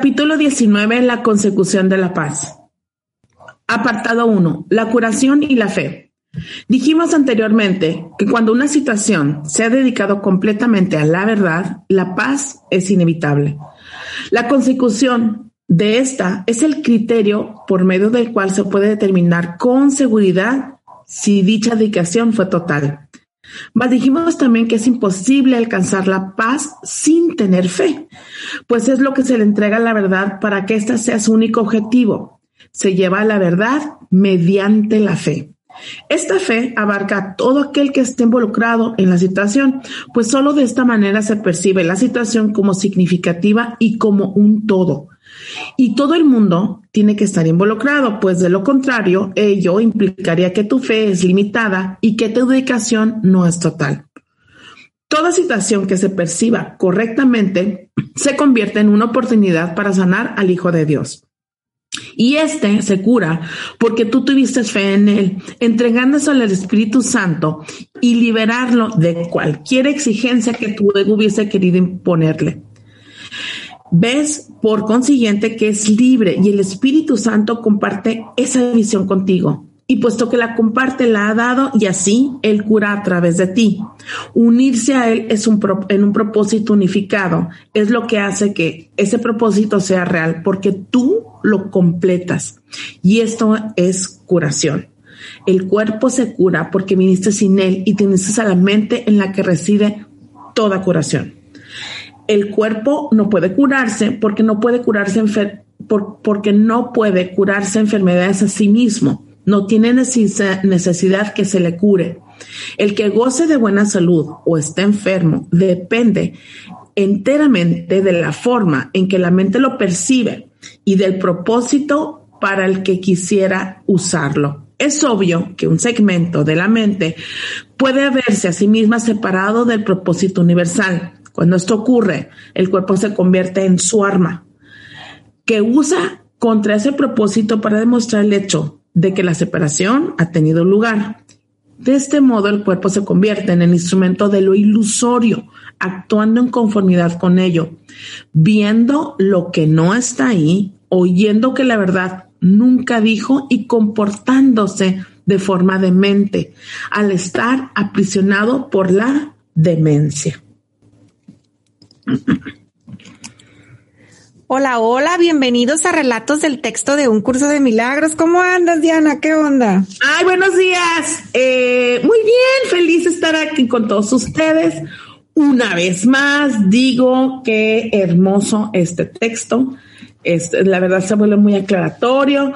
Capítulo 19. La consecución de la paz. Apartado 1. La curación y la fe. Dijimos anteriormente que cuando una situación se ha dedicado completamente a la verdad, la paz es inevitable. La consecución de esta es el criterio por medio del cual se puede determinar con seguridad si dicha dedicación fue total. Mas dijimos también que es imposible alcanzar la paz sin tener fe, pues es lo que se le entrega a la verdad para que ésta sea su único objetivo. Se lleva a la verdad mediante la fe. Esta fe abarca a todo aquel que esté involucrado en la situación, pues solo de esta manera se percibe la situación como significativa y como un todo. Y todo el mundo tiene que estar involucrado, pues de lo contrario, ello implicaría que tu fe es limitada y que tu dedicación no es total. Toda situación que se perciba correctamente se convierte en una oportunidad para sanar al Hijo de Dios. Y este se cura porque tú tuviste fe en él, entregándose al Espíritu Santo y liberarlo de cualquier exigencia que ego hubiese querido imponerle. Ves, por consiguiente, que es libre y el Espíritu Santo comparte esa visión contigo. Y puesto que la comparte, la ha dado y así Él cura a través de ti. Unirse a Él es un en un propósito unificado. Es lo que hace que ese propósito sea real porque tú lo completas. Y esto es curación. El cuerpo se cura porque viniste sin Él y tienes a la mente en la que reside toda curación el cuerpo no puede curarse porque no puede curarse porque no puede curarse enfermedades a sí mismo. No tiene necesidad que se le cure. El que goce de buena salud o esté enfermo depende enteramente de la forma en que la mente lo percibe y del propósito para el que quisiera usarlo. Es obvio que un segmento de la mente puede verse a sí misma separado del propósito universal cuando esto ocurre, el cuerpo se convierte en su arma, que usa contra ese propósito para demostrar el hecho de que la separación ha tenido lugar. De este modo, el cuerpo se convierte en el instrumento de lo ilusorio, actuando en conformidad con ello, viendo lo que no está ahí, oyendo que la verdad nunca dijo y comportándose de forma demente, al estar aprisionado por la demencia. Hola, hola, bienvenidos a Relatos del Texto de un Curso de Milagros. ¿Cómo andas, Diana? ¿Qué onda? Ay, buenos días. Eh, muy bien, feliz de estar aquí con todos ustedes. Una vez más, digo que hermoso este texto. la verdad se vuelve muy aclaratorio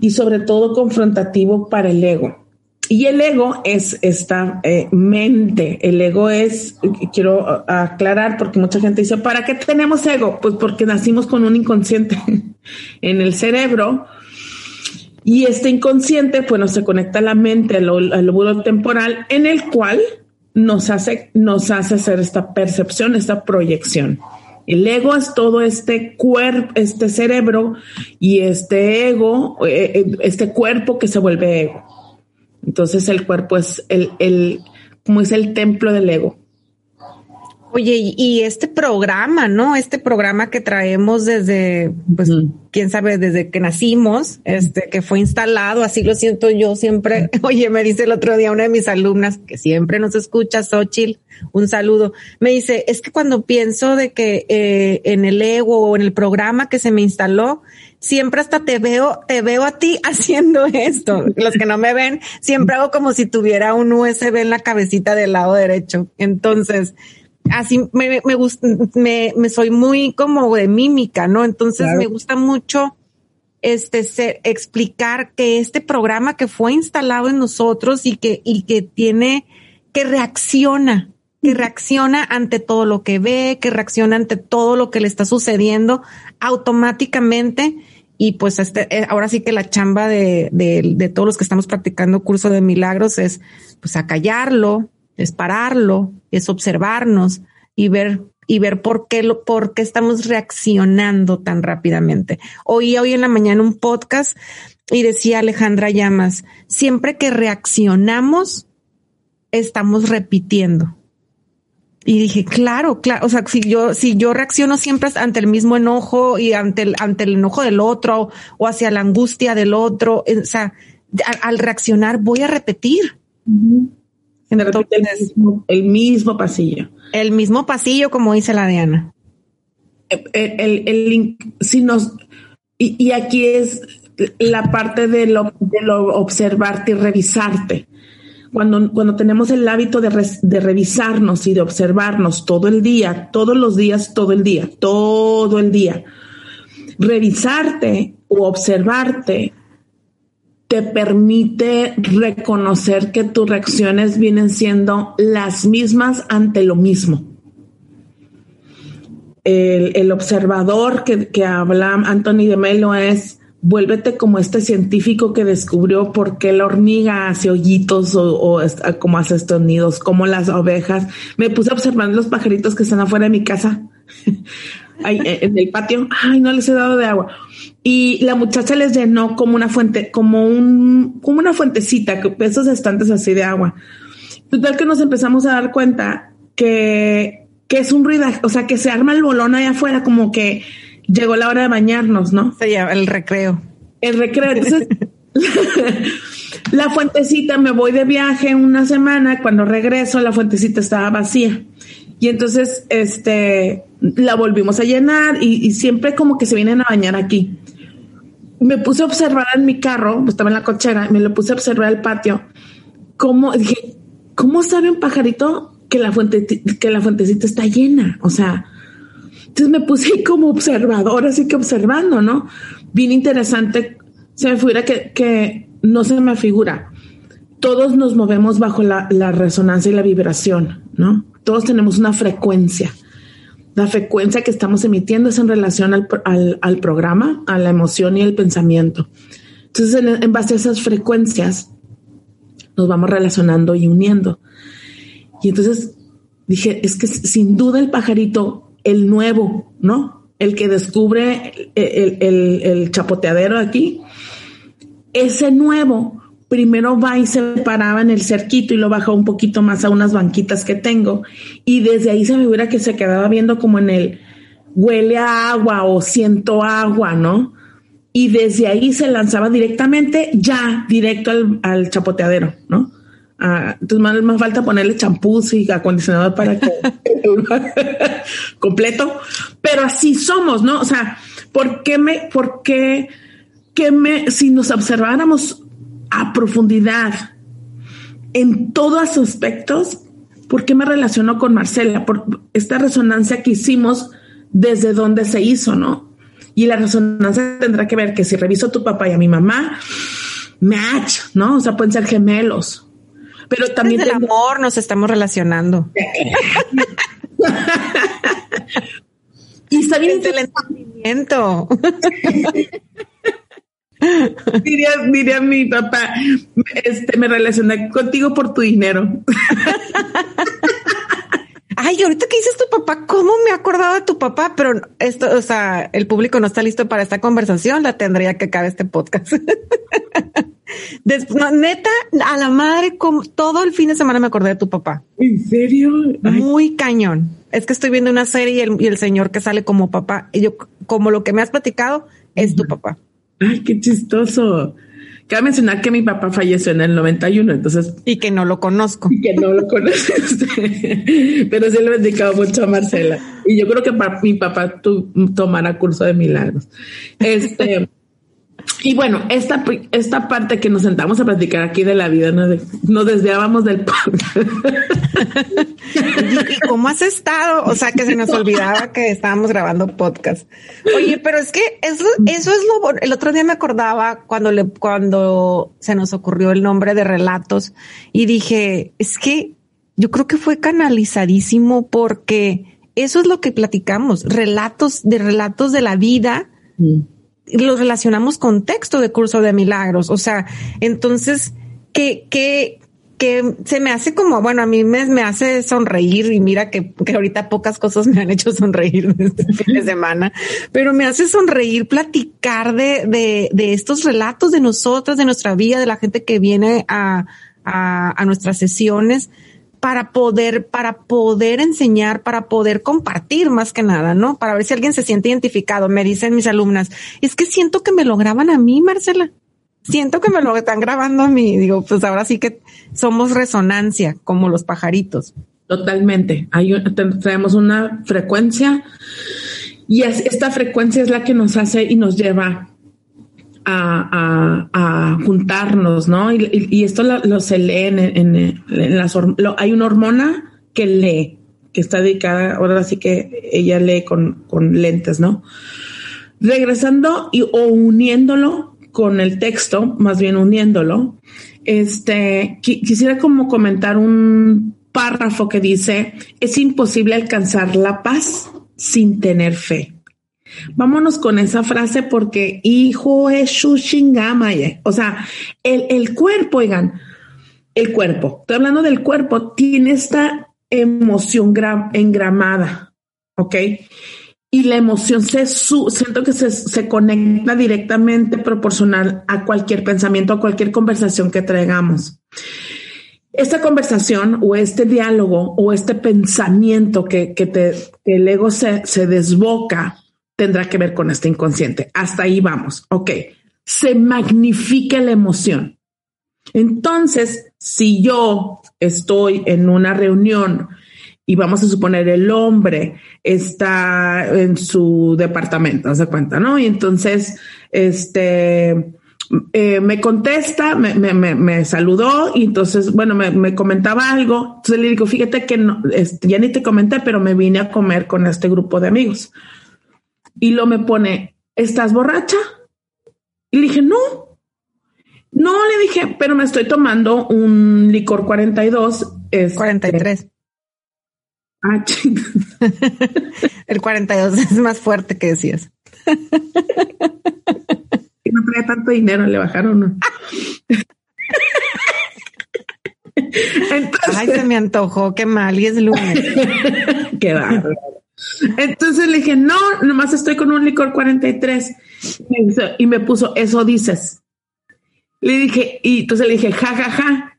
y sobre todo confrontativo para el ego. Y el ego es esta eh, mente. El ego es, quiero aclarar porque mucha gente dice, ¿para qué tenemos ego? Pues porque nacimos con un inconsciente en el cerebro. Y este inconsciente, pues nos se conecta a la mente, al, lóbulo temporal, en el cual nos hace, nos hace hacer esta percepción, esta proyección. El ego es todo este cuerpo, este cerebro y este ego, eh, eh, este cuerpo que se vuelve ego. Entonces el cuerpo es el, el como es el templo del ego. Oye, y este programa, ¿no? Este programa que traemos desde, pues, quién sabe, desde que nacimos, este, que fue instalado, así lo siento yo siempre. Oye, me dice el otro día una de mis alumnas, que siempre nos escucha, Xochitl, un saludo. Me dice, es que cuando pienso de que eh, en el ego o en el programa que se me instaló, siempre hasta te veo, te veo a ti haciendo esto. Los que no me ven, siempre hago como si tuviera un USB en la cabecita del lado derecho. Entonces, así me, me gusta, me, me, soy muy como de mímica, ¿no? Entonces me gusta mucho este ser, explicar que este programa que fue instalado en nosotros y que, y que tiene, que reacciona, que reacciona ante todo lo que ve, que reacciona ante todo lo que le está sucediendo automáticamente. Y pues este, eh, ahora sí que la chamba de, de, todos los que estamos practicando curso de milagros es pues acallarlo, es pararlo, es observarnos y ver y ver por qué lo, por qué estamos reaccionando tan rápidamente. Oí hoy en la mañana un podcast y decía Alejandra Llamas, siempre que reaccionamos, estamos repitiendo. Y dije, claro, claro, o sea, si yo, si yo reacciono siempre ante el mismo enojo y ante el, ante el enojo del otro o hacia la angustia del otro, o sea, al, reaccionar voy a repetir. Entonces, el, mismo, el mismo pasillo. El mismo pasillo, como dice la Diana. El, el, el si nos, y, y, aquí es la parte de lo, de lo observarte y revisarte. Cuando, cuando tenemos el hábito de, revisarnos y de observarnos todo el día, todos los días, todo el día, todo el día, revisarte o observarte te permite reconocer que tus reacciones vienen siendo las mismas ante lo mismo. El, el observador que, que, habla Anthony de Melo es vuélvete como este científico que descubrió por qué la hormiga hace hoyitos o, o como hace estos nidos, como las ovejas. Me puse a observar los pajaritos que están afuera de mi casa, Ahí, en el patio. Ay, no les he dado de agua y la muchacha les llenó como una fuente, como un, como una fuentecita, esos estantes así de agua. Total que nos empezamos a dar cuenta que, que es un ruido, o sea, que se arma el bolón allá afuera, como que llegó la hora de bañarnos, ¿no? Se llama el recreo. El recreo. Entonces, la fuentecita, me voy de viaje una semana, cuando regreso, la fuentecita estaba vacía. Y entonces, este, la volvimos a llenar y, y siempre como que se vienen a bañar aquí me puse a observar en mi carro, estaba en la cochera, me lo puse a observar el patio. Cómo dije, ¿cómo sabe un pajarito que la fuente, que la fuentecita está llena? O sea, entonces me puse como observador, así que observando, ¿no? Bien interesante. Se me figura que, que no se me figura. Todos nos movemos bajo la, la resonancia y la vibración, ¿no? Todos tenemos una frecuencia la frecuencia que estamos emitiendo es en relación al, al, al programa, a la emoción y el pensamiento. Entonces, en, en, base a esas frecuencias, nos vamos relacionando y uniendo. Y entonces dije, es que sin duda el pajarito, el nuevo, ¿no? El que descubre el, el, el chapoteadero aquí, ese nuevo primero va y se paraba en el cerquito y lo bajó un poquito más a unas banquitas que tengo. Y desde ahí se me hubiera que se quedaba viendo como en el huele a agua o siento agua, ¿no? Y desde ahí se lanzaba directamente, ya, directo al, al chapoteadero, ¿no? Ah, entonces más, más, falta ponerle champús y acondicionador para que completo, pero así somos, ¿no? O sea, ¿por qué me, por qué, que me, si nos observáramos a profundidad en todos los aspectos, ¿por qué me relaciono con Marcela? Por esta resonancia que hicimos desde donde se hizo, ¿no? Y la resonancia tendrá que ver que si reviso a tu papá y a mi mamá, match, ¿no? O sea, pueden ser gemelos. Pero también desde el amor nos estamos relacionando. y está bien el entendimiento. diría, diría mi papá, este, me relacioné contigo por tu dinero. Ay, ahorita que dices tu papá, ¿cómo me he acordado de tu papá? Pero esto, o sea, el público no está listo para esta conversación, la tendría que acabar este podcast. Después, no, neta, a la madre, como todo el fin de semana me acordé de tu papá. ¿En serio? Ay. Muy cañón. es que estoy viendo una serie y el, y el señor que sale como papá, y yo, como lo que me has platicado, es tu papá. Ay, qué chistoso. Cabe mencionar que mi papá falleció en el 91, entonces. Y que no lo conozco. Y que no lo conozco. Pero sí le he dedicado mucho a Marcela. Y yo creo que mi papá tu, tomará curso de milagros. Este. Y bueno, esta, esta parte que nos sentamos a platicar aquí de la vida, nos, nos desviábamos del ¿Y cómo has estado? O sea, que se nos olvidaba que estábamos grabando podcast. Oye, pero es que eso, eso es lo El otro día me acordaba cuando le, cuando se nos ocurrió el nombre de relatos y dije, es que yo creo que fue canalizadísimo porque eso es lo que platicamos, relatos de relatos de la vida. Mm los relacionamos con texto de curso de milagros. O sea, entonces, que, que, que se me hace como, bueno, a mí me, me hace sonreír y mira que, que, ahorita pocas cosas me han hecho sonreír este fin de semana, pero me hace sonreír platicar de, de, de estos relatos de nosotras, de nuestra vida, de la gente que viene a, a, a nuestras sesiones para poder, para poder enseñar, para poder compartir más que nada, ¿no? Para ver si alguien se siente identificado. Me dicen mis alumnas, es que siento que me lo graban a mí, Marcela. Siento que me lo están grabando a mí. Digo, pues ahora sí que somos resonancia, como los pajaritos. Totalmente. Hay, traemos una frecuencia y esta frecuencia es la que nos hace y nos lleva a, juntarnos, ¿no? Y, esto lo, se lee en, en, las hay una hormona que lee, que está dedicada, ahora sí que ella lee con, con lentes, ¿no? Regresando y, o uniéndolo con el texto, más bien uniéndolo, este, quisiera como comentar un párrafo que dice, es imposible alcanzar la paz sin tener fe. Vámonos con esa frase porque hijo es shushingamaye. O sea, el, el cuerpo, oigan, el cuerpo, estoy hablando del cuerpo, tiene esta emoción engramada, ¿ok? Y la emoción se su, siento que se, se, conecta directamente proporcional a cualquier pensamiento, a cualquier conversación que traigamos. Esta conversación o este diálogo o este pensamiento que, que, te, que el ego se, se desboca tendrá que ver con este inconsciente. Hasta ahí vamos. Ok. Se magnifica la emoción. Entonces, si yo estoy en una reunión y vamos a suponer el hombre está en su departamento, se cuenta, ¿no? Y entonces, este, eh, me contesta, me, me, saludó y entonces, bueno, me, comentaba algo. Entonces le digo, fíjate que no, este, ya ni te comenté, pero me vine a comer con este grupo de amigos. Y lo me pone, ¿estás borracha? Y le dije, no. No, le dije, pero me estoy tomando un licor 42. Es 43. Ah, El 42 es más fuerte que decías. Que no traía tanto dinero, le bajaron. Entonces, Ay, se me antojó, qué mal, y es lunes. qué bárbaro. Entonces le dije, no, nomás estoy con un licor 43. Y me puso, eso dices. Le dije, y entonces le dije, ja, ja, ja.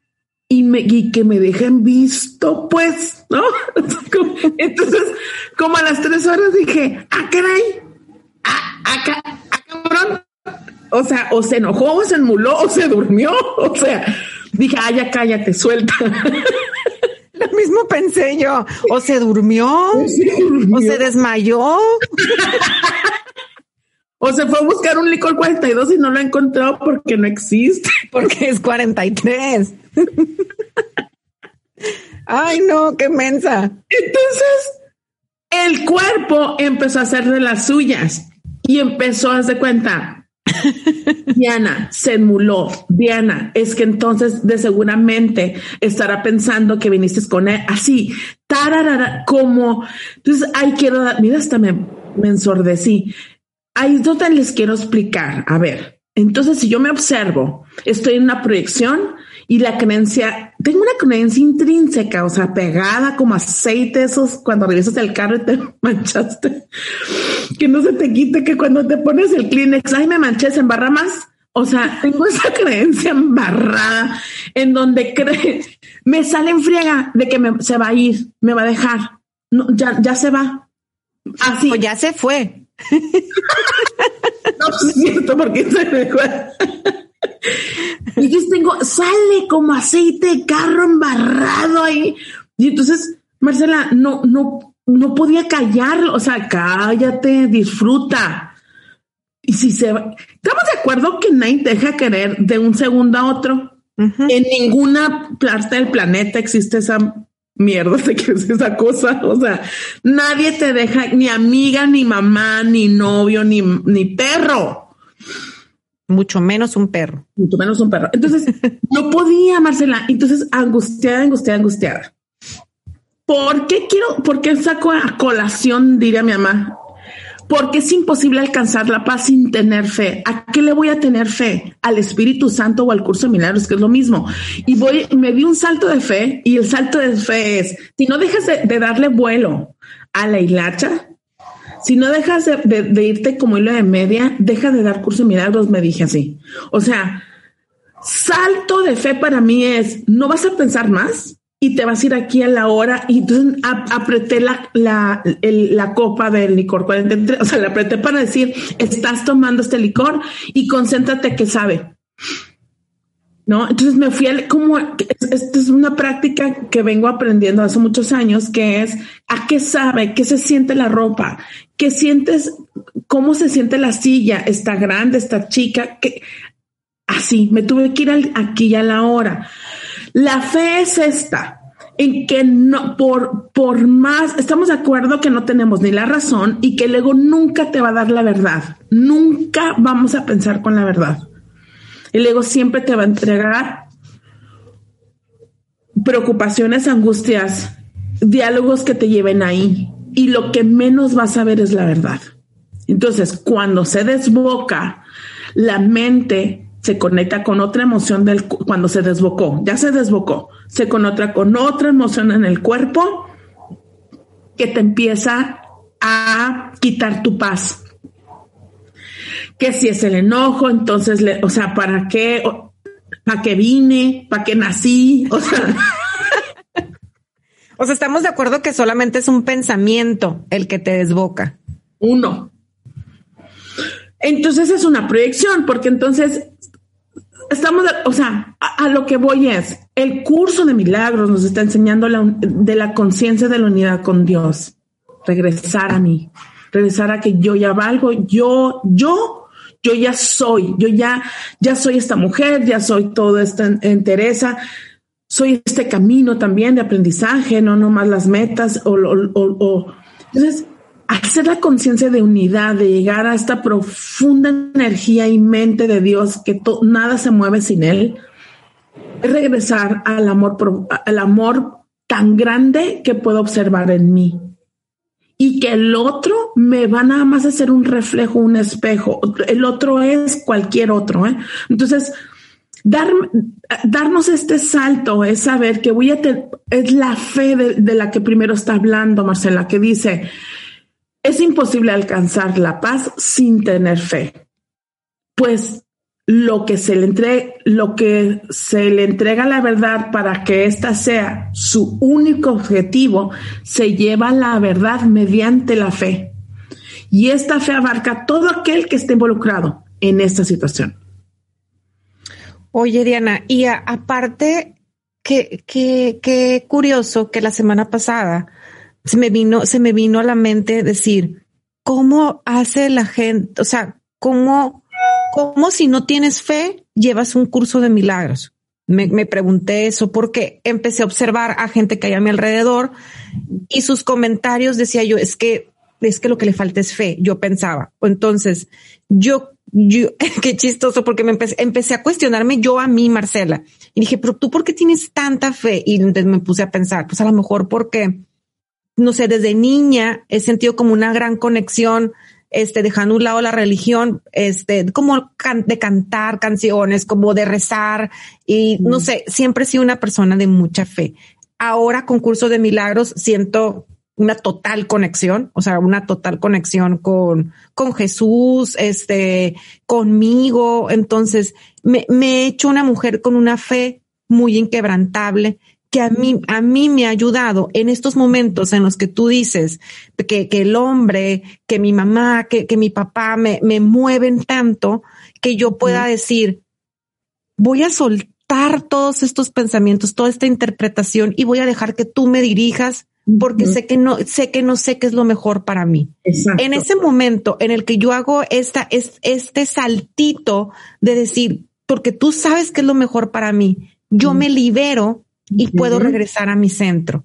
Y, me, y que me dejen visto, pues, ¿no? Entonces, como a las tres horas dije, ah, caray, ah, acá, ah, ah, cabrón. O sea, o se enojó, o se enmuló, o se durmió. O sea, dije, ah, ya cállate, suelta. Lo mismo pensé yo. O se durmió, o se desmayó. o se fue a buscar un licor 42 y no lo encontró porque no existe. Porque es 43. Ay, no, qué mensa. Entonces, el cuerpo empezó a hacer de las suyas y empezó a hacer cuenta. Diana se emuló. Diana, es que entonces de seguramente estará pensando que viniste con él así, tararara, como. Entonces, ay, quiero dar, mira, hasta me, me ensordecí. Ahí es donde les quiero explicar. A ver, entonces, si yo me observo, estoy en una proyección y la creencia, tengo una creencia intrínseca, o sea, pegada como aceite, esos cuando regresas el carro y te manchaste, que no se te quite, que cuando te pones el Kleenex, ay, me manché, se embarra más. O sea, tengo esa creencia embarrada en donde cree, me sale en friega de que me, se va a ir, me va a dejar. no, ya, ya se va. Así. O ya se fue. no, es cierto, porque se me fue. Y yo tengo, sale como aceite de carro embarrado ahí. Y entonces, Marcela, no, no, no podía callarlo. O sea, cállate, disfruta. Y si se va, estamos de acuerdo que nadie deja querer de un segundo a otro. En ninguna parte del planeta existe esa mierda de que es esa cosa. O sea, nadie te deja ni amiga, ni mamá, ni novio, ni, ni perro. Mucho menos un perro. Mucho menos un perro. Entonces, no podía, Marcela. Entonces, angustiada, angustiada, angustiada. ¿Por qué quiero, por qué saco a colación, diría mi mamá, porque es imposible alcanzar la paz sin tener fe. ¿A qué le voy a tener fe? Al Espíritu Santo o al curso de milagros, que es lo mismo. Y voy, me di un salto de fe y el salto de fe es, si no dejas de, darle vuelo a la hilacha, si no dejas de, irte como hilo de media, deja de dar curso de milagros, me dije así. O sea, salto de fe para mí es, no vas a pensar más, y te vas a ir aquí a la hora y entonces apreté la, la, la copa del licor 43, o sea, la apreté para decir, estás tomando este licor y concéntrate que sabe. ¿No? Entonces me fui a, como, esta es una práctica que vengo aprendiendo hace muchos años, que es a qué sabe, qué se siente la ropa, qué sientes, cómo se siente la silla, está grande, está chica, que así, me tuve que ir aquí y a la hora. La fe es esta, en que no, por, por más, estamos de acuerdo que no tenemos ni la razón y que el ego nunca te va a dar la verdad. Nunca vamos a pensar con la verdad. El ego siempre te va a entregar preocupaciones, angustias, diálogos que te lleven ahí. Y lo que menos vas a ver es la verdad. Entonces, cuando se desboca la mente se conecta con otra emoción del cuando se desbocó, ya se desbocó, se conecta con otra emoción en el cuerpo que te empieza a quitar tu paz. Que si es el enojo, entonces, le, o sea, ¿para qué? ¿Para qué vine? ¿Para qué nací? O sea, o sea, estamos de acuerdo que solamente es un pensamiento el que te desboca. Uno. Entonces es una proyección, porque entonces estamos, o sea, a, lo que voy es, el curso de milagros nos está enseñando de la conciencia de la unidad con Dios. Regresar a mí, regresar a que yo ya valgo, yo, yo, yo ya soy, yo ya, ya soy esta mujer, ya soy todo esto en, Teresa, soy este camino también de aprendizaje, no nomás las metas o, o, o entonces hacer la conciencia de unidad, de llegar a esta profunda energía y mente de Dios que nada se mueve sin él, es regresar al amor, al amor tan grande que puedo observar en mí. Y que el otro me va nada más a ser un reflejo, un espejo. El otro es cualquier otro. ¿eh? Entonces, dar, darnos este salto es saber que voy a tener, es la fe de la que primero está hablando Marcela, que dice, es imposible alcanzar la paz sin tener fe, pues lo que se le entrega, lo que se le entrega la verdad para que ésta sea su único objetivo, se lleva la verdad mediante la fe. Y esta fe abarca todo aquel que esté involucrado en esta situación. Oye, Diana, y aparte, qué, qué, qué curioso que la semana pasada se me vino, se me vino a la mente decir, ¿cómo hace la gente? O sea, ¿cómo, cómo si no tienes fe llevas un curso de milagros? Me, pregunté eso porque empecé a observar a gente que hay a mi alrededor y sus comentarios decía yo, es que, es que lo que le falta es fe, yo pensaba. Entonces, yo, yo, qué chistoso porque me empecé, empecé a cuestionarme yo a mí, Marcela, y dije, pero tú, ¿por qué tienes tanta fe? Y entonces me puse a pensar, pues a lo mejor porque no sé, desde niña he sentido como una gran conexión, este, dejando un lado la religión, este, como de cantar canciones, como de rezar y no sé, siempre he sido una persona de mucha fe. Ahora con curso de milagros siento una total conexión, o sea, una total conexión con, con Jesús, este, conmigo. Entonces me, me he hecho una mujer con una fe muy inquebrantable que a mí, a mí me ha ayudado en estos momentos en los que tú dices que, que el hombre, que mi mamá, que, que mi papá me, me mueven tanto que yo pueda decir, voy a soltar todos estos pensamientos, toda esta interpretación y voy a dejar que tú me dirijas porque sé que no sé que no sé qué es lo mejor para mí. En ese momento en el que yo hago esta es este saltito de decir, porque tú sabes qué es lo mejor para mí, yo me libero y puedo regresar a mi centro.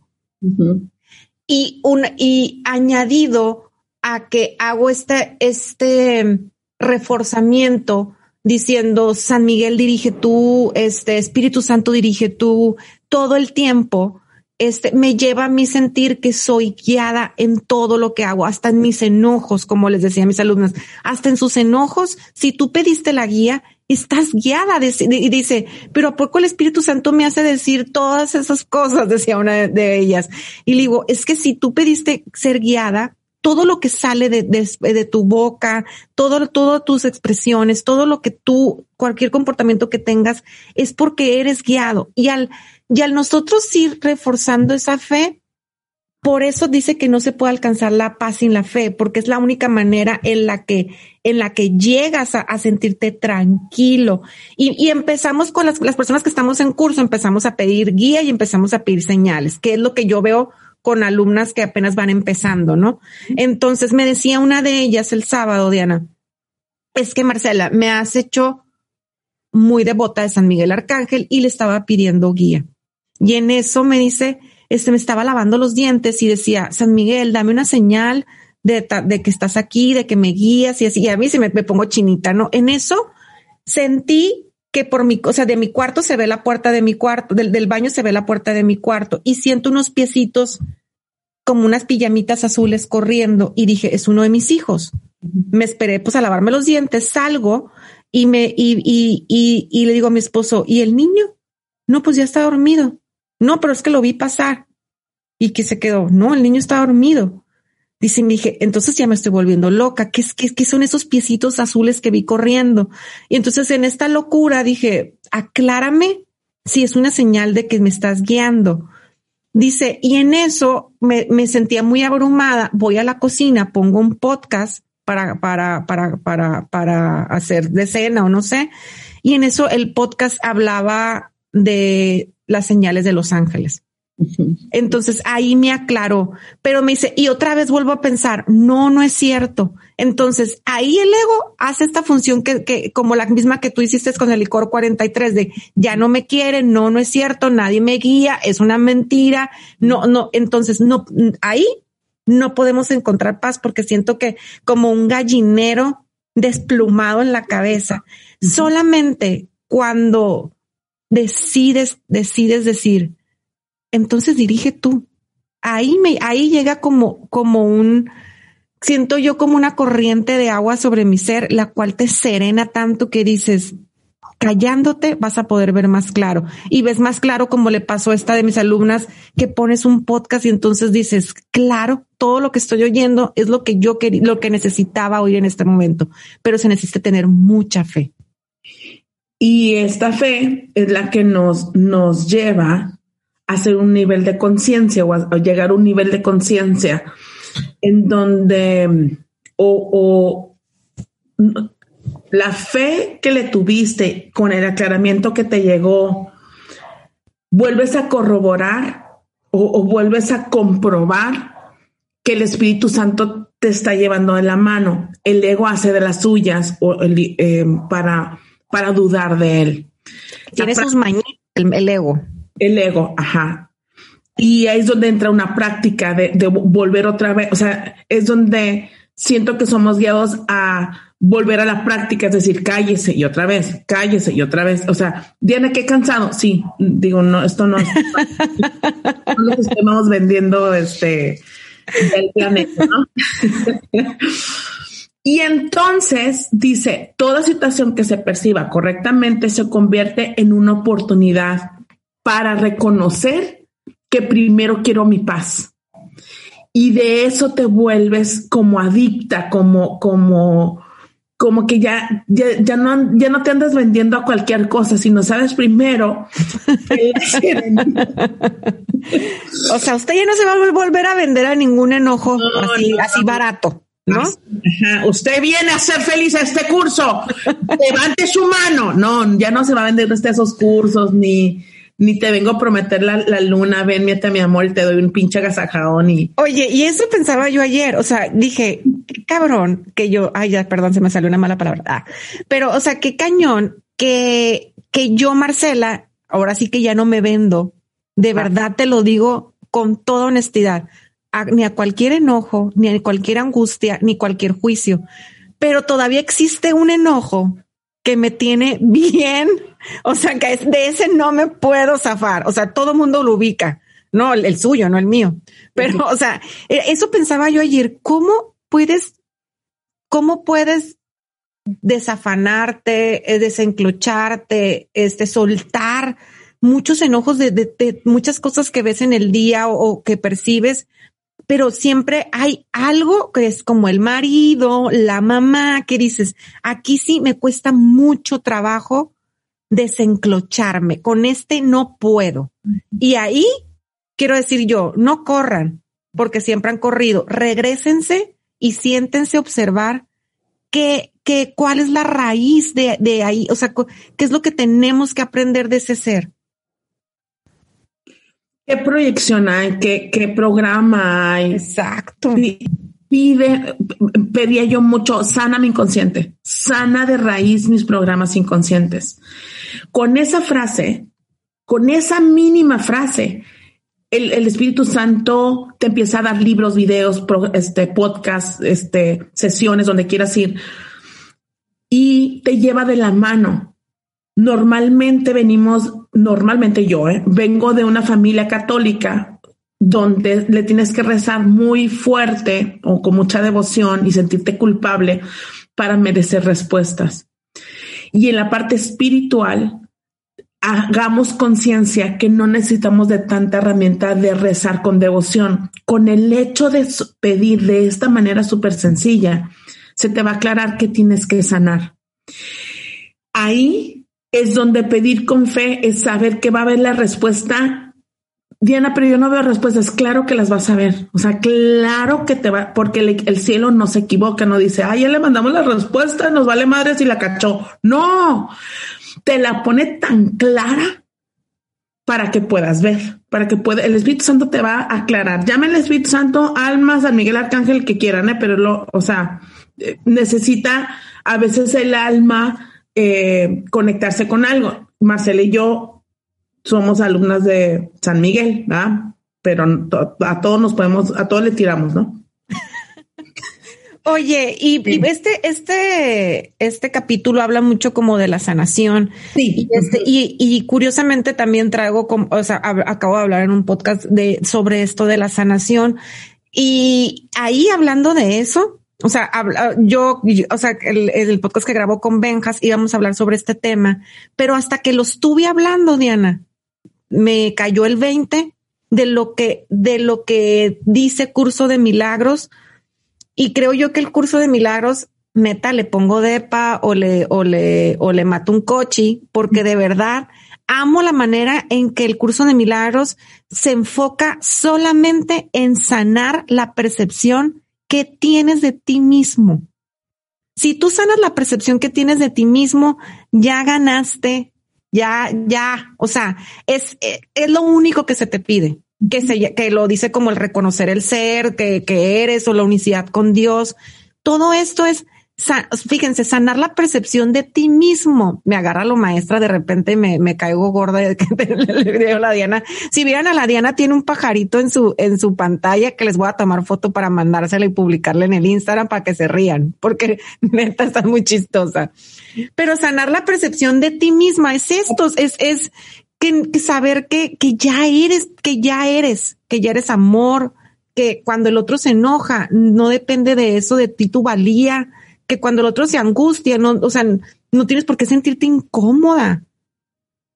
Y un y añadido a que hago este este reforzamiento diciendo San Miguel dirige tú, este Espíritu Santo dirige tú, todo el tiempo, este me lleva a mí sentir que soy guiada en todo lo que hago, hasta en mis enojos, como les decía a mis alumnas, hasta en sus enojos, si tú pediste la guía, estás guiada y dice, pero ¿a poco el Espíritu Santo me hace decir todas esas cosas? Decía una de ellas. Y le digo, es que si tú pediste ser guiada, todo lo que sale de, de, tu boca, todo, todas tus expresiones, todo lo que tú, cualquier comportamiento que tengas, es porque eres guiado. Y al, y al nosotros ir reforzando esa fe, por eso dice que no se puede alcanzar la paz sin la fe, porque es la única manera en la que, en la que llegas a, sentirte tranquilo. Y, y empezamos con las, las personas que estamos en curso, empezamos a pedir guía y empezamos a pedir señales, que es lo que yo veo con alumnas que apenas van empezando, ¿no? Entonces me decía una de ellas el sábado, Diana, es que Marcela, me has hecho muy devota de San Miguel Arcángel y le estaba pidiendo guía. Y en eso me dice, este me estaba lavando los dientes y decía, San Miguel, dame una señal de, de que estás aquí, de que me guías y así. Y a mí se me, me pongo chinita, ¿no? En eso sentí que por mi, o sea, de mi cuarto se ve la puerta de mi cuarto, del, del baño se ve la puerta de mi cuarto y siento unos piecitos como unas pijamitas azules corriendo y dije, es uno de mis hijos. Me esperé pues a lavarme los dientes, salgo y me, y, y, y, y le digo a mi esposo, ¿y el niño? No, pues ya está dormido. No, pero es que lo vi pasar y que se quedó. No, el niño está dormido. Dice, dije, entonces ya me estoy volviendo loca. ¿Qué, qué, qué son esos piecitos azules que vi corriendo? Y entonces en esta locura dije, aclárame si es una señal de que me estás guiando. Dice, y en eso me, me sentía muy abrumada. Voy a la cocina, pongo un podcast para, para, para, para, para hacer de cena o no sé. Y en eso el podcast hablaba de las señales de los ángeles. Entonces ahí me aclaró, pero me dice, y otra vez vuelvo a pensar, no, no es cierto. Entonces ahí el ego hace esta función que, que como la misma que tú hiciste con el licor 43 de ya no me quiere, no, no es cierto, nadie me guía, es una mentira, no, no, entonces no, ahí no podemos encontrar paz porque siento que como un gallinero desplumado en la cabeza, solamente cuando decides, decides decir, entonces dirige tú. Ahí me, ahí llega como, como un, siento yo como una corriente de agua sobre mi ser, la cual te serena tanto que dices, callándote vas a poder ver más claro. Y ves más claro como le pasó a esta de mis alumnas, que pones un podcast y entonces dices, claro, todo lo que estoy oyendo es lo que yo quería, lo que necesitaba oír en este momento, pero se necesita tener mucha fe. Y esta fe es la que nos, nos lleva hacer un nivel de conciencia o, llegar a un nivel de conciencia en donde o, la fe que le tuviste con el aclaramiento que te llegó, vuelves a corroborar o, vuelves a comprobar que el Espíritu Santo te está llevando de la mano. El ego hace de las suyas o eh, para, para dudar de él. Tiene sus mañitas el ego. El ego, ajá. Y ahí es donde entra una práctica de, volver otra vez, o sea, es donde siento que somos guiados a volver a la práctica, es decir, cállese y otra vez, cállese y otra vez. O sea, Diana, qué cansado. Sí, digo, no, esto no es que estamos vendiendo este del planeta, ¿no? y entonces dice, toda situación que se perciba correctamente se convierte en una oportunidad para reconocer que primero quiero mi paz. Y de eso te vuelves como adicta, como, como, como que ya, ya, no, ya no te andas vendiendo a cualquier cosa, sino sabes primero. o sea, usted ya no se va a volver a vender a ningún enojo así, barato. ¿No? Usted viene a ser feliz a este curso. Levante su mano. No, ya no se va a vender usted esos cursos ni, ni te vengo a prometer la, luna, ven, miete mi amor y te doy un pinche gasajón y. Oye, y eso pensaba yo ayer. O sea, dije, cabrón, que yo, ay, ya, perdón, se me salió una mala palabra. Ah, pero, o sea, qué cañón que, que yo, Marcela, ahora sí que ya no me vendo. De ah. verdad te lo digo con toda honestidad, ni a cualquier enojo, ni a cualquier angustia, ni cualquier juicio. Pero todavía existe un enojo que me tiene bien o sea, que de ese no me puedo zafar. O sea, todo el mundo lo ubica. No, el, suyo, no el mío. Pero, o sea, e, eso pensaba yo ayer. ¿Cómo puedes, cómo puedes desafanarte, eh, desenclocharte, este, soltar muchos enojos de, muchas cosas que ves en el día o, que percibes, pero siempre hay algo que es como el marido, la mamá, que dices, aquí sí me cuesta mucho trabajo desenclocharme, con este no puedo. Y ahí quiero decir yo, no corran, porque siempre han corrido, regresense y siéntense a observar qué, qué, cuál es la raíz de, de ahí, o sea, qué es lo que tenemos que aprender de ese ser. ¿Qué proyección hay? ¿Qué, qué programa hay? Exacto. Pide, pedía yo mucho, sana mi inconsciente, sana de raíz mis programas inconscientes. Con esa frase, con esa mínima frase, el, Espíritu Santo te empieza a dar libros, videos, este, podcasts, este, sesiones, donde quieras ir, y te lleva de la mano. Normalmente venimos, normalmente yo, ¿eh? vengo de una familia católica donde le tienes que rezar muy fuerte o con mucha devoción y sentirte culpable para merecer respuestas. Y en la parte espiritual, hagamos conciencia que no necesitamos de tanta herramienta de rezar con devoción. Con el hecho de pedir de esta manera súper sencilla, se te va a aclarar que tienes que sanar. Ahí es donde pedir con fe es saber que va a haber la respuesta Diana, pero yo no veo respuestas. Claro que las vas a ver. O sea, claro que te va, porque el, cielo no se equivoca, no dice, ay, ya le mandamos la respuesta, nos vale madre si la cachó. No, te la pone tan clara para que puedas ver, para que pueda, el Espíritu Santo te va a aclarar. Llame el Espíritu Santo, alma, San Miguel Arcángel que quieran, ¿eh? pero lo, o sea, eh, necesita a veces el alma eh, conectarse con algo. Marcela y yo somos alumnas de San Miguel, ¿verdad? Pero a todos nos podemos, a todos le tiramos, ¿no? Oye, y, este, este, este capítulo habla mucho como de la sanación. Sí. Y, este, y, curiosamente también traigo, como, o sea, acabo de hablar en un podcast de, sobre esto de la sanación. Y ahí hablando de eso, o sea, yo, o sea, el, podcast que grabó con Benjas íbamos a hablar sobre este tema, pero hasta que lo estuve hablando, Diana, me cayó el 20 de lo que, de lo que dice curso de milagros. Y creo yo que el curso de milagros, neta, le pongo depa o le, o le, o le mato un coche, porque de verdad amo la manera en que el curso de milagros se enfoca solamente en sanar la percepción que tienes de ti mismo. Si tú sanas la percepción que tienes de ti mismo, ya ganaste ya, ya, o sea, es, es lo único que se te pide, que se, que lo dice como el reconocer el ser, que, que eres o la unicidad con Dios. Todo esto es fíjense, sanar la percepción de ti mismo. Me agarra lo maestra, de repente me, caigo gorda de que le a la Diana. Si vieran a la Diana, tiene un pajarito en su, en su pantalla que les voy a tomar foto para mandársela y publicarla en el Instagram para que se rían, porque neta está muy chistosa. Pero sanar la percepción de ti misma es esto, es, es saber que, que ya eres, que ya eres, que ya eres amor, que cuando el otro se enoja, no depende de eso, de ti tu valía, que cuando el otro se angustia, no, o sea, no tienes por qué sentirte incómoda.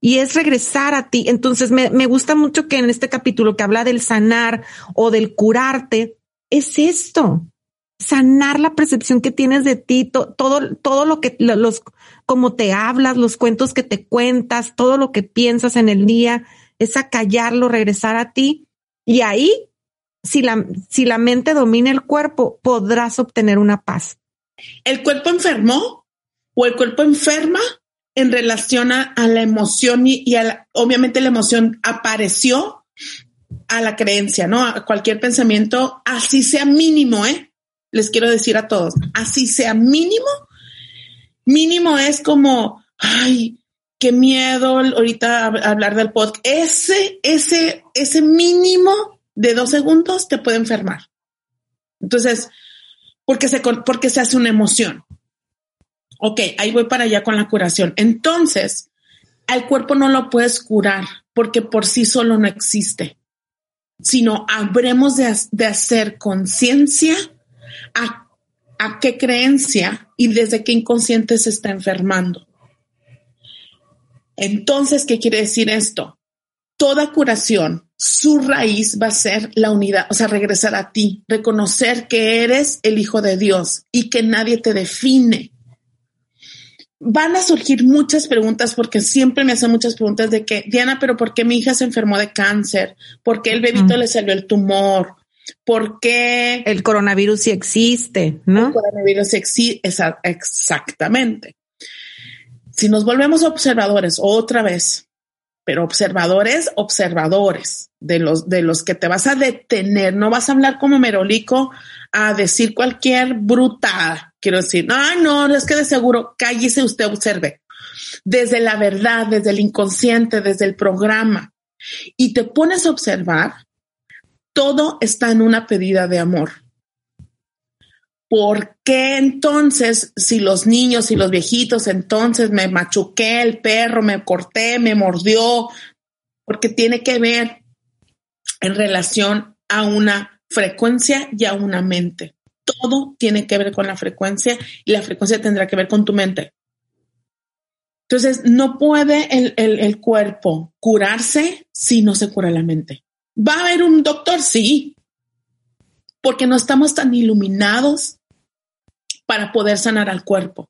Y es regresar a ti. Entonces me, me gusta mucho que en este capítulo que habla del sanar o del curarte, es esto. sanar la percepción que tienes de ti, todo, todo lo que los, como te hablas, los cuentos que te cuentas, todo lo que piensas en el día, es acallarlo, regresar a ti. Y ahí, si la, si la mente domina el cuerpo, podrás obtener una paz. ¿El cuerpo enfermó o el cuerpo enferma en relación a, la emoción y, obviamente la emoción apareció a la creencia, ¿no? A cualquier pensamiento, así sea mínimo, ¿eh? Les quiero decir a todos, así sea mínimo, mínimo es como, ay, qué miedo ahorita hablar del podcast. Ese, ese, ese mínimo de dos segundos te puede enfermar. Entonces, porque se, porque se hace una emoción. Ok, ahí voy para allá con la curación. Entonces, al cuerpo no lo puedes curar porque por sí solo no existe, sino habremos de, de hacer conciencia a, a qué creencia y desde qué inconsciente se está enfermando. Entonces, ¿qué quiere decir esto? Toda curación, su raíz va a ser la unidad, o sea, regresar a ti, reconocer que eres el Hijo de Dios y que nadie te define. Van a surgir muchas preguntas porque siempre me hacen muchas preguntas de que, Diana, pero ¿por qué mi hija se enfermó de cáncer? ¿Por qué el bebito le salió el tumor? ¿Por qué? El coronavirus sí existe, ¿no? El coronavirus existe, exactamente. Si nos volvemos observadores otra vez, pero observadores, observadores de los, de los que te vas a detener, no vas a hablar como merolico a decir cualquier brutada. Quiero decir, no, no, es que de seguro cállese usted, observe desde la verdad, desde el inconsciente, desde el programa y te pones a observar, todo está en una pedida de amor. ¿Por qué entonces, si los niños y los viejitos, entonces me machuqué el perro, me corté, me mordió? Porque tiene que ver en relación a una frecuencia y a una mente. Todo tiene que ver con la frecuencia y la frecuencia tendrá que ver con tu mente. Entonces, no puede el, el cuerpo curarse si no se cura la mente. ¿Va a haber un doctor? Sí, porque no estamos tan iluminados para poder sanar al cuerpo.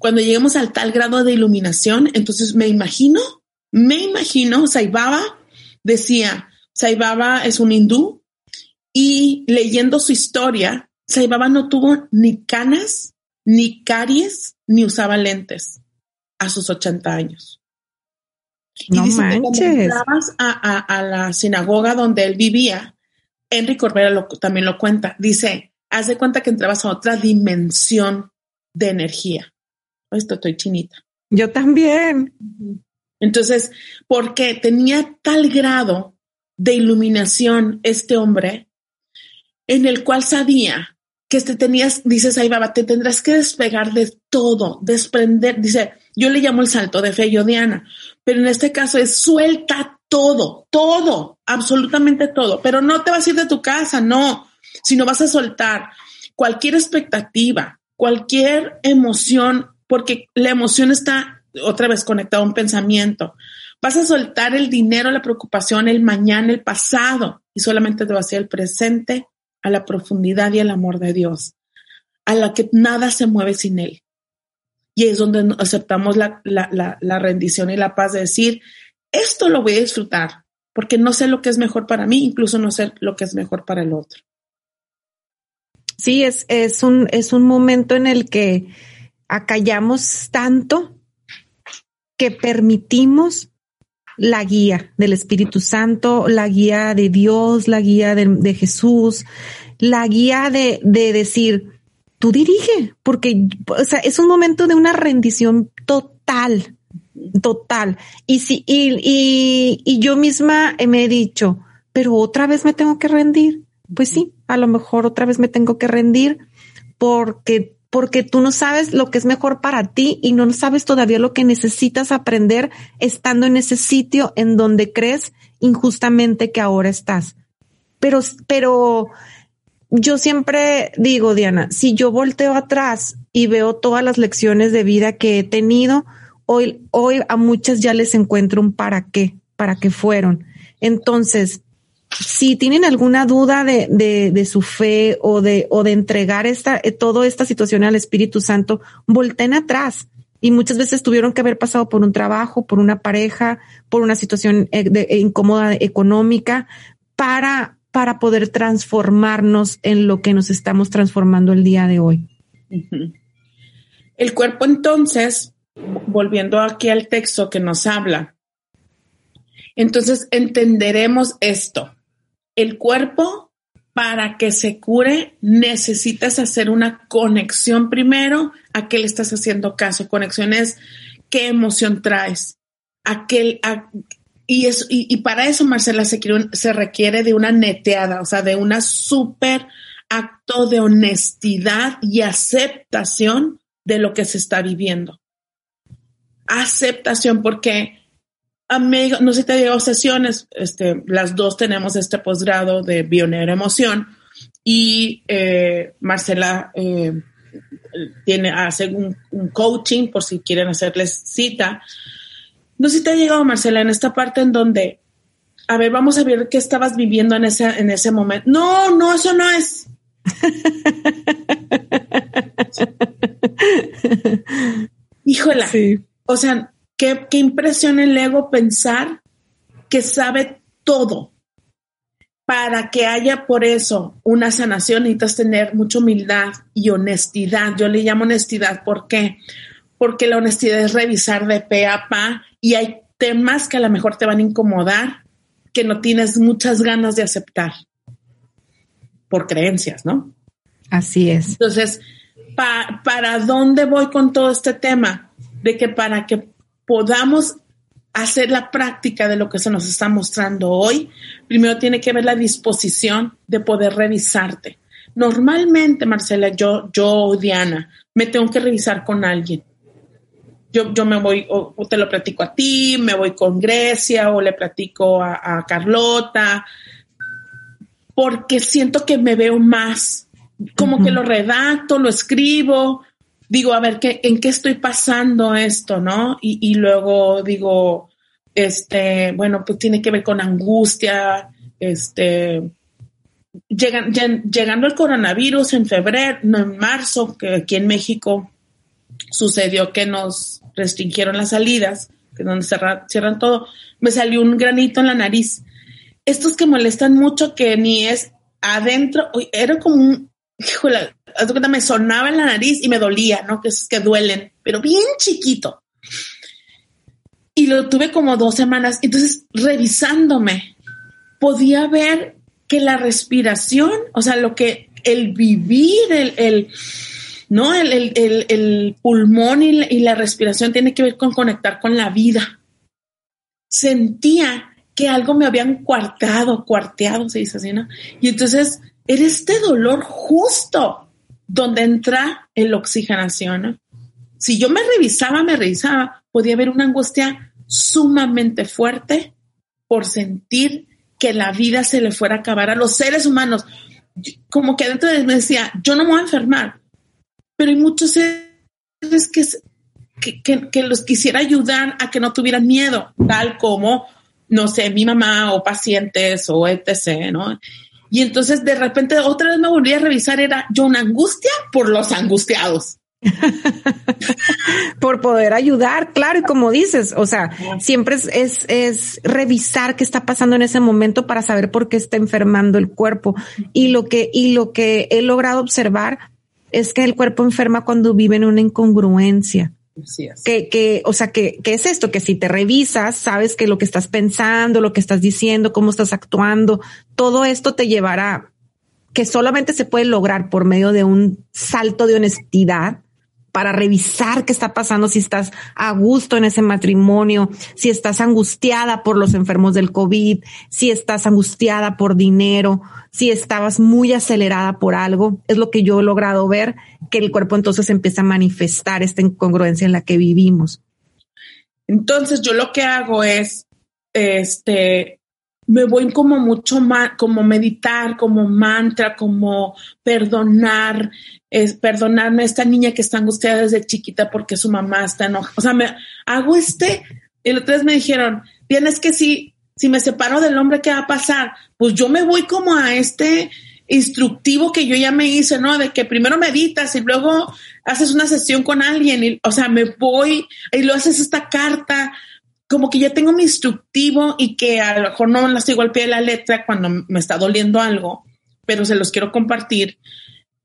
Cuando lleguemos al tal grado de iluminación, entonces me imagino, me imagino, Saibaba decía, Saibaba es un hindú y leyendo su historia, Saibaba no tuvo ni canas, ni caries, ni usaba lentes a sus 80 años. No manches. a, a, la sinagoga donde él vivía, Henry Corbera también lo cuenta. Dice, haz de cuenta que entrabas a otra dimensión de energía. Esto estoy chinita. Yo también. Entonces, porque tenía tal grado de iluminación este hombre, en el cual sabía que te tenías, dices ahí, Baba, te tendrás que despegar de todo, desprender, dice, yo le llamo el salto de fe, yo Diana, pero en este caso es suelta todo, todo, absolutamente todo, pero no te vas a ir de tu casa, no, sino vas a soltar cualquier expectativa, cualquier emoción, porque la emoción está otra vez conectada a un pensamiento. Vas a soltar el dinero, la preocupación, el mañana, el pasado, y solamente te vas a ir al presente, a la profundidad y al amor de Dios, a la que nada se mueve sin Él. Y es donde aceptamos la, rendición y la paz de decir, esto lo voy a disfrutar, porque no sé lo que es mejor para mí, incluso no sé lo que es mejor para el otro. Sí, es, es, un, es un momento en el que acallamos tanto que permitimos la guía del Espíritu Santo, la guía de Dios, la guía de, Jesús, la guía de, de, decir, tú dirige, porque o sea, es un momento de una rendición total total. Y si, y, y, y yo misma me he dicho, pero otra vez me tengo que rendir. Pues sí, a lo mejor otra vez me tengo que rendir porque, porque tú no sabes lo que es mejor para ti y no sabes todavía lo que necesitas aprender estando en ese sitio en donde crees injustamente que ahora estás. Pero, pero yo siempre digo, Diana, si yo volteo atrás y veo todas las lecciones de vida que he tenido, hoy, hoy a muchas ya les encuentro un para qué, para qué fueron. Entonces, si tienen alguna duda de, de, de, su fe o de, o de entregar esta, eh, toda esta situación al Espíritu Santo, volteen atrás. Y muchas veces tuvieron que haber pasado por un trabajo, por una pareja, por una situación eh, de, de, incómoda económica para, para poder transformarnos en lo que nos estamos transformando el día de hoy. El cuerpo entonces, volviendo aquí al texto que nos habla, entonces entenderemos esto el cuerpo para que se cure necesitas hacer una conexión primero a qué le estás haciendo caso. Conexión es qué emoción traes. Aquel, y, es, y, para eso, Marcela, se, se requiere de una neteada, o sea, de una súper acto de honestidad y aceptación de lo que se está viviendo. Aceptación, porque amigo, no sé si te digo sesiones, este, las dos tenemos este posgrado de bioneuroemoción y eh, Marcela eh, tiene, hace un, un, coaching por si quieren hacerles cita. No sé si te ha llegado, Marcela, en esta parte en donde, a ver, vamos a ver qué estabas viviendo en ese, en ese momento. No, no, eso no es. Híjola. Sí. O sea, Qué, qué impresión el ego pensar que sabe todo. Para que haya por eso una sanación necesitas tener mucha humildad y honestidad. Yo le llamo honestidad. ¿Por qué? Porque la honestidad es revisar de pe a pa y hay temas que a lo mejor te van a incomodar que no tienes muchas ganas de aceptar por creencias, ¿no? Así es. Entonces, ¿para dónde voy con todo este tema? De que para que podamos hacer la práctica de lo que se nos está mostrando hoy, primero tiene que haber la disposición de poder revisarte. Normalmente, Marcela, yo, yo, Diana, me tengo que revisar con alguien. Yo, yo me voy, o, te lo platico a ti, me voy con Grecia, o le platico a, Carlota, porque siento que me veo más, como que lo redacto, lo escribo, digo, a ver, ¿qué, ¿en qué estoy pasando esto, no? Y, y, luego digo, este, bueno, pues tiene que ver con angustia, este, llegan, llegando el coronavirus en febrero, no, en marzo, que aquí en México sucedió que nos restringieron las salidas, que donde cierran todo, me salió un granito en la nariz. Estos que molestan mucho, que ni es adentro, era como un, híjole, me sonaba en la nariz y me dolía, ¿no? Que es que duelen, pero bien chiquito. Y lo tuve como dos semanas. Entonces, revisándome, podía ver que la respiración, o sea, lo que el vivir, el, el ¿no? El, el, el, pulmón y la, y la respiración tiene que ver con conectar con la vida. Sentía que algo me habían cuartado, cuarteado, se dice así, ¿no? Y entonces era este dolor justo donde entra la oxigenación. Si yo me revisaba, me revisaba, podía haber una angustia sumamente fuerte por sentir que la vida se le fuera a acabar a los seres humanos. Como que adentro de mí decía, yo no me voy a enfermar, pero hay muchos seres que, que, que los quisiera ayudar a que no tuvieran miedo, tal como, no sé, mi mamá o pacientes o etc., ¿no? Y entonces de repente otra vez me volví a revisar, era yo una angustia por los angustiados. por poder ayudar, claro, y como dices, o sea, siempre es, es, es, revisar qué está pasando en ese momento para saber por qué está enfermando el cuerpo. Y lo que, y lo que he logrado observar es que el cuerpo enferma cuando vive en una incongruencia. Que, que, o sea, que, que es esto, que si te revisas, sabes que lo que estás pensando, lo que estás diciendo, cómo estás actuando, todo esto te llevará, que solamente se puede lograr por medio de un salto de honestidad para revisar qué está pasando, si estás a gusto en ese matrimonio, si estás angustiada por los enfermos del COVID, si estás angustiada por dinero, si estabas muy acelerada por algo. Es lo que yo he logrado ver, que el cuerpo entonces empieza a manifestar esta incongruencia en la que vivimos. Entonces yo lo que hago es, este, me voy como mucho más, como meditar, como mantra, como perdonar, es perdonarme a esta niña que está angustiada desde chiquita porque su mamá está enojada. O sea, me hago este, y los tres me dijeron, tienes que sí, Si me separo del hombre, ¿qué va a pasar? Pues yo me voy como a este instructivo que yo ya me hice, ¿no? De que primero meditas y luego haces una sesión con alguien, y, o sea, me voy y lo haces esta carta, como que ya tengo mi instructivo y que a lo mejor no la sigo al pie de la letra cuando me está doliendo algo, pero se los quiero compartir,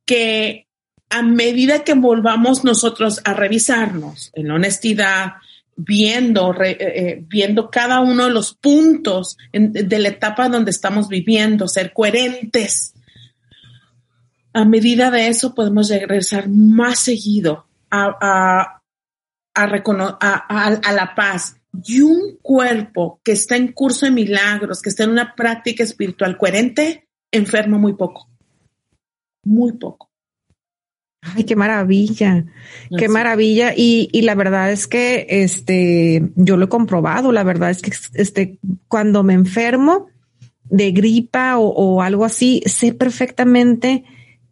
que a medida que volvamos nosotros a revisarnos en honestidad, viendo, eh, eh, viendo cada uno de los puntos de la etapa donde estamos viviendo, ser coherentes. A medida de eso podemos regresar más seguido a, a la paz. Y un cuerpo que está en curso de milagros, que está en una práctica espiritual coherente, enferma muy poco. Muy poco. Ay, qué maravilla, qué maravilla. Y, y, la verdad es que este, yo lo he comprobado. La verdad es que este, cuando me enfermo de gripa o, o algo así, sé perfectamente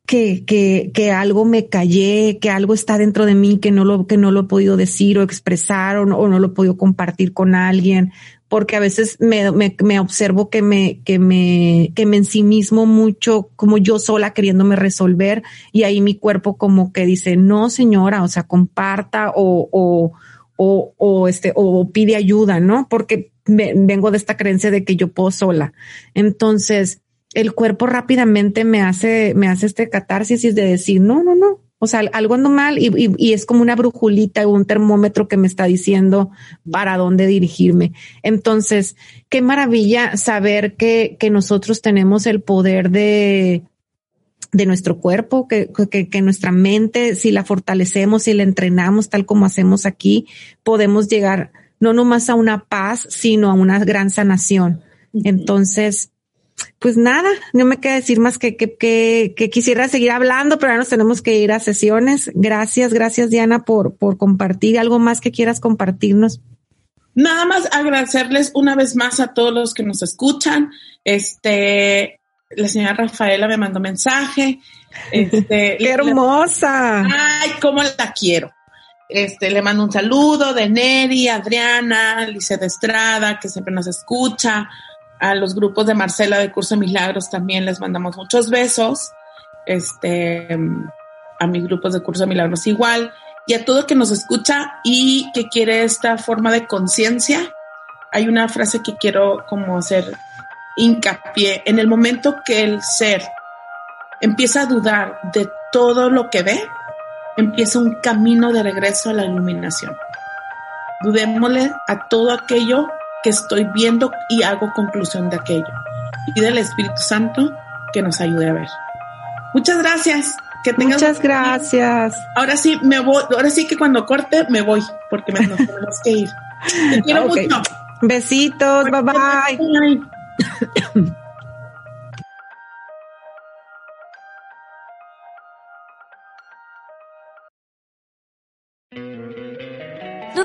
que, que, que algo me callé, que algo está dentro de mí que no lo, que no lo he podido decir o expresar o no, lo he podido compartir con alguien porque a veces me, me, me, observo que me, que me, que me en sí mismo mucho, como yo sola queriéndome resolver, y ahí mi cuerpo como que dice, no señora, o sea, comparta o, o, o, o este, o pide ayuda, ¿no? Porque vengo de esta creencia de que yo puedo sola. Entonces, el cuerpo rápidamente me hace, me hace este catarsis de decir, no, no, no, o sea, algo ando mal y, y, es como una brujulita o un termómetro que me está diciendo para dónde dirigirme. Entonces, qué maravilla saber que, que nosotros tenemos el poder de, de nuestro cuerpo, que, que, que, nuestra mente, si la fortalecemos, si la entrenamos tal como hacemos aquí, podemos llegar no nomás a una paz, sino a una gran sanación. Entonces, pues nada, no me queda decir más que, que, que, quisiera seguir hablando, pero ahora nos tenemos que ir a sesiones. Gracias, gracias Diana por, por compartir. ¿Algo más que quieras compartirnos? Nada más agradecerles una vez más a todos los que nos escuchan. Este, la señora Rafaela me mandó mensaje. Este, ¡Qué hermosa! ay, cómo la quiero. Este, le mando un saludo de Neri, Adriana, Lice de Estrada, que siempre nos escucha, a los grupos de Marcela de Curso de Milagros también les mandamos muchos besos. Este, a mis grupos de Curso de Milagros igual. Y a todo que nos escucha y que quiere esta forma de conciencia. Hay una frase que quiero como hacer hincapié. En el momento que el ser empieza a dudar de todo lo que ve, empieza un camino de regreso a la iluminación. Dudémosle a todo aquello que estoy viendo y hago conclusión de aquello. Y del Espíritu Santo que nos ayude a ver. Muchas gracias. Que Muchas gracias. Ahora sí me voy, ahora sí que cuando corte me voy porque me tenemos que ir. Te quiero mucho. Besitos, bye bye.